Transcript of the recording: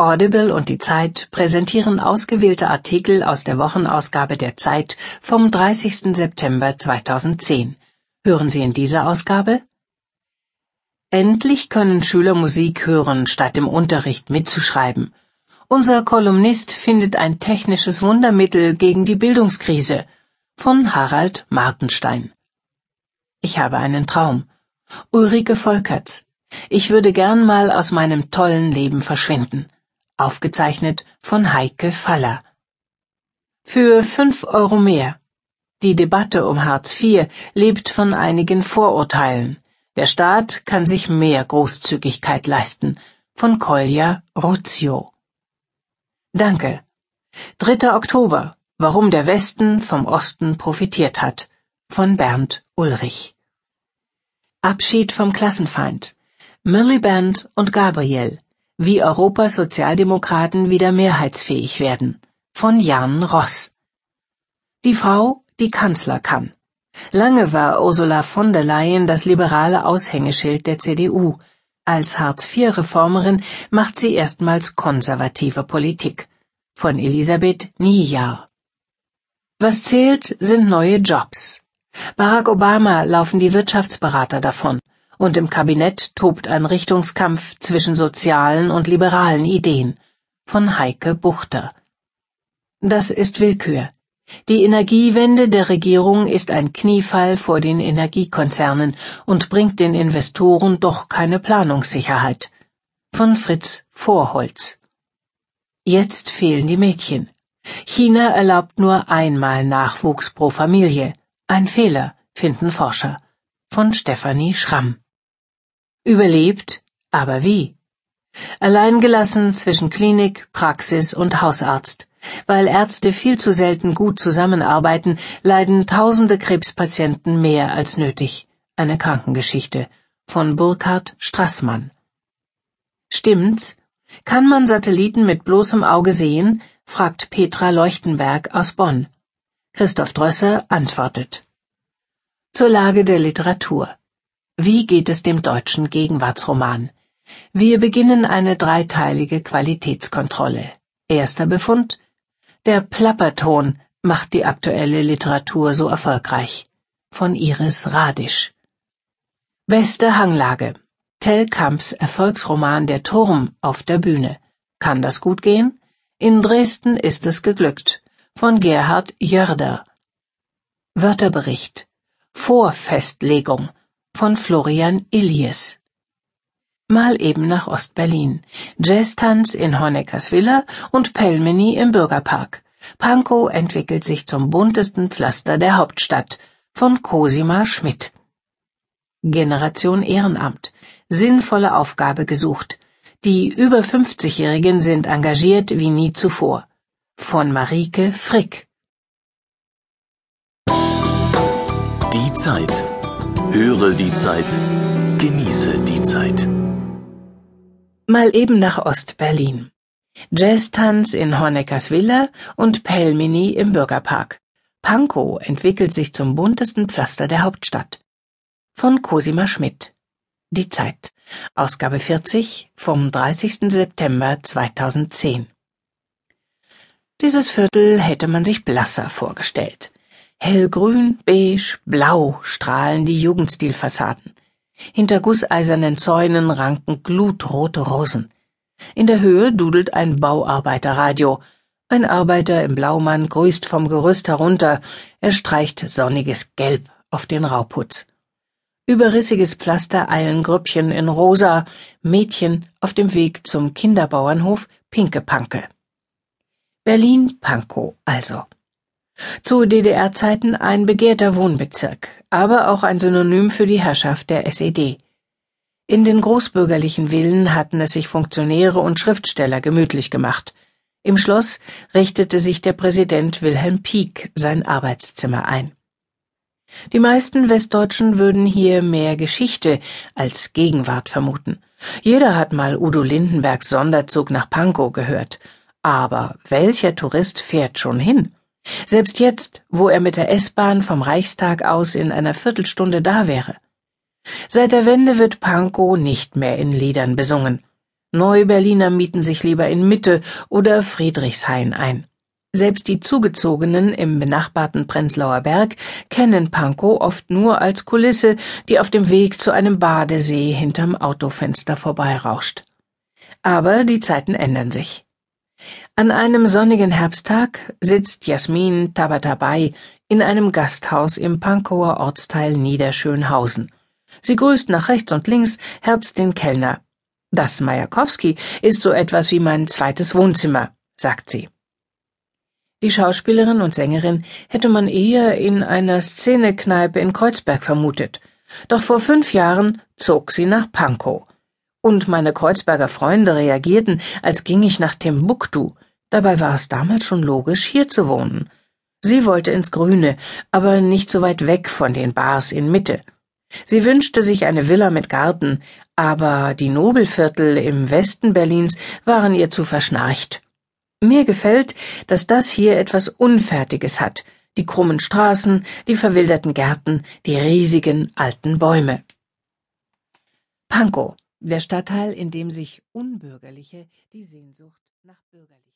Audible und die Zeit präsentieren ausgewählte Artikel aus der Wochenausgabe der Zeit vom 30. September 2010. Hören Sie in dieser Ausgabe? Endlich können Schüler Musik hören, statt im Unterricht mitzuschreiben. Unser Kolumnist findet ein technisches Wundermittel gegen die Bildungskrise von Harald Martenstein. Ich habe einen Traum. Ulrike Volkerts. Ich würde gern mal aus meinem tollen Leben verschwinden. Aufgezeichnet von Heike Faller. Für fünf Euro mehr. Die Debatte um Hartz IV lebt von einigen Vorurteilen. Der Staat kann sich mehr Großzügigkeit leisten. Von Kolja Rozio. Danke. 3. Oktober. Warum der Westen vom Osten profitiert hat. Von Bernd Ulrich. Abschied vom Klassenfeind. Miliband und Gabriel. Wie Europas Sozialdemokraten wieder mehrheitsfähig werden. Von Jan Ross. Die Frau, die Kanzler kann. Lange war Ursula von der Leyen das liberale Aushängeschild der CDU. Als Hartz-IV-Reformerin macht sie erstmals konservative Politik. Von Elisabeth Niejahr. Was zählt, sind neue Jobs. Barack Obama laufen die Wirtschaftsberater davon, und im Kabinett tobt ein Richtungskampf zwischen sozialen und liberalen Ideen. Von Heike Buchter. Das ist Willkür. Die Energiewende der Regierung ist ein Kniefall vor den Energiekonzernen und bringt den Investoren doch keine Planungssicherheit. Von Fritz Vorholz. Jetzt fehlen die Mädchen. China erlaubt nur einmal Nachwuchs pro Familie. Ein Fehler, finden Forscher. Von Stefanie Schramm. Überlebt, aber wie? Alleingelassen zwischen Klinik, Praxis und Hausarzt. Weil Ärzte viel zu selten gut zusammenarbeiten, leiden tausende Krebspatienten mehr als nötig. Eine Krankengeschichte von Burkhard Strassmann. Stimmt's? Kann man Satelliten mit bloßem Auge sehen? fragt Petra Leuchtenberg aus Bonn. Christoph Drösser antwortet. Zur Lage der Literatur. Wie geht es dem deutschen Gegenwartsroman? Wir beginnen eine dreiteilige Qualitätskontrolle. Erster Befund der Plapperton macht die aktuelle Literatur so erfolgreich. Von Iris Radisch. Beste Hanglage. Tell Kamps Erfolgsroman Der Turm auf der Bühne. Kann das gut gehen? In Dresden ist es geglückt. Von Gerhard Jörder. Wörterbericht. Vorfestlegung. Von Florian Illies. Mal eben nach Ostberlin. Jazztanz in Honeckers Villa und Pelmeni im Bürgerpark. Pankow entwickelt sich zum buntesten Pflaster der Hauptstadt. Von Cosima Schmidt. Generation Ehrenamt. Sinnvolle Aufgabe gesucht. Die über 50-Jährigen sind engagiert wie nie zuvor. Von Marike Frick. Die Zeit. Höre die Zeit. Genieße die Zeit. Mal eben nach Ost-Berlin. Jazztanz in Honeckers Villa und Pelmini im Bürgerpark. Pankow entwickelt sich zum buntesten Pflaster der Hauptstadt. Von Cosima Schmidt. Die Zeit. Ausgabe 40 vom 30. September 2010. Dieses Viertel hätte man sich blasser vorgestellt. Hellgrün, beige, blau strahlen die Jugendstilfassaden. Hinter gusseisernen Zäunen ranken glutrote Rosen. In der Höhe dudelt ein Bauarbeiterradio. Ein Arbeiter im Blaumann grüßt vom Gerüst herunter, er streicht sonniges Gelb auf den Rauputz. Überrissiges Pflaster eilen Grüppchen in rosa, Mädchen auf dem Weg zum Kinderbauernhof Pinke Panke. Berlin-Pankow also. Zu DDR-Zeiten ein begehrter Wohnbezirk, aber auch ein Synonym für die Herrschaft der SED. In den großbürgerlichen Villen hatten es sich Funktionäre und Schriftsteller gemütlich gemacht. Im Schloss richtete sich der Präsident Wilhelm Pieck sein Arbeitszimmer ein. Die meisten Westdeutschen würden hier mehr Geschichte als Gegenwart vermuten. Jeder hat mal Udo Lindenbergs Sonderzug nach Pankow gehört. Aber welcher Tourist fährt schon hin? Selbst jetzt, wo er mit der S-Bahn vom Reichstag aus in einer Viertelstunde da wäre. Seit der Wende wird Pankow nicht mehr in Liedern besungen. Neuberliner mieten sich lieber in Mitte oder Friedrichshain ein. Selbst die Zugezogenen im benachbarten Prenzlauer Berg kennen Pankow oft nur als Kulisse, die auf dem Weg zu einem Badesee hinterm Autofenster vorbeirauscht. Aber die Zeiten ändern sich. An einem sonnigen Herbsttag sitzt Jasmin Tabatabai in einem Gasthaus im Pankower Ortsteil Niederschönhausen. Sie grüßt nach rechts und links, herzt den Kellner. Das Majakowski ist so etwas wie mein zweites Wohnzimmer, sagt sie. Die Schauspielerin und Sängerin hätte man eher in einer Szenekneipe in Kreuzberg vermutet. Doch vor fünf Jahren zog sie nach Pankow. Und meine Kreuzberger Freunde reagierten, als ging ich nach Timbuktu. Dabei war es damals schon logisch, hier zu wohnen. Sie wollte ins Grüne, aber nicht so weit weg von den Bars in Mitte. Sie wünschte sich eine Villa mit Garten, aber die Nobelviertel im Westen Berlins waren ihr zu verschnarcht. Mir gefällt, dass das hier etwas Unfertiges hat, die krummen Straßen, die verwilderten Gärten, die riesigen alten Bäume. Pankow, der Stadtteil, in dem sich Unbürgerliche die Sehnsucht nach Bürgerlichkeit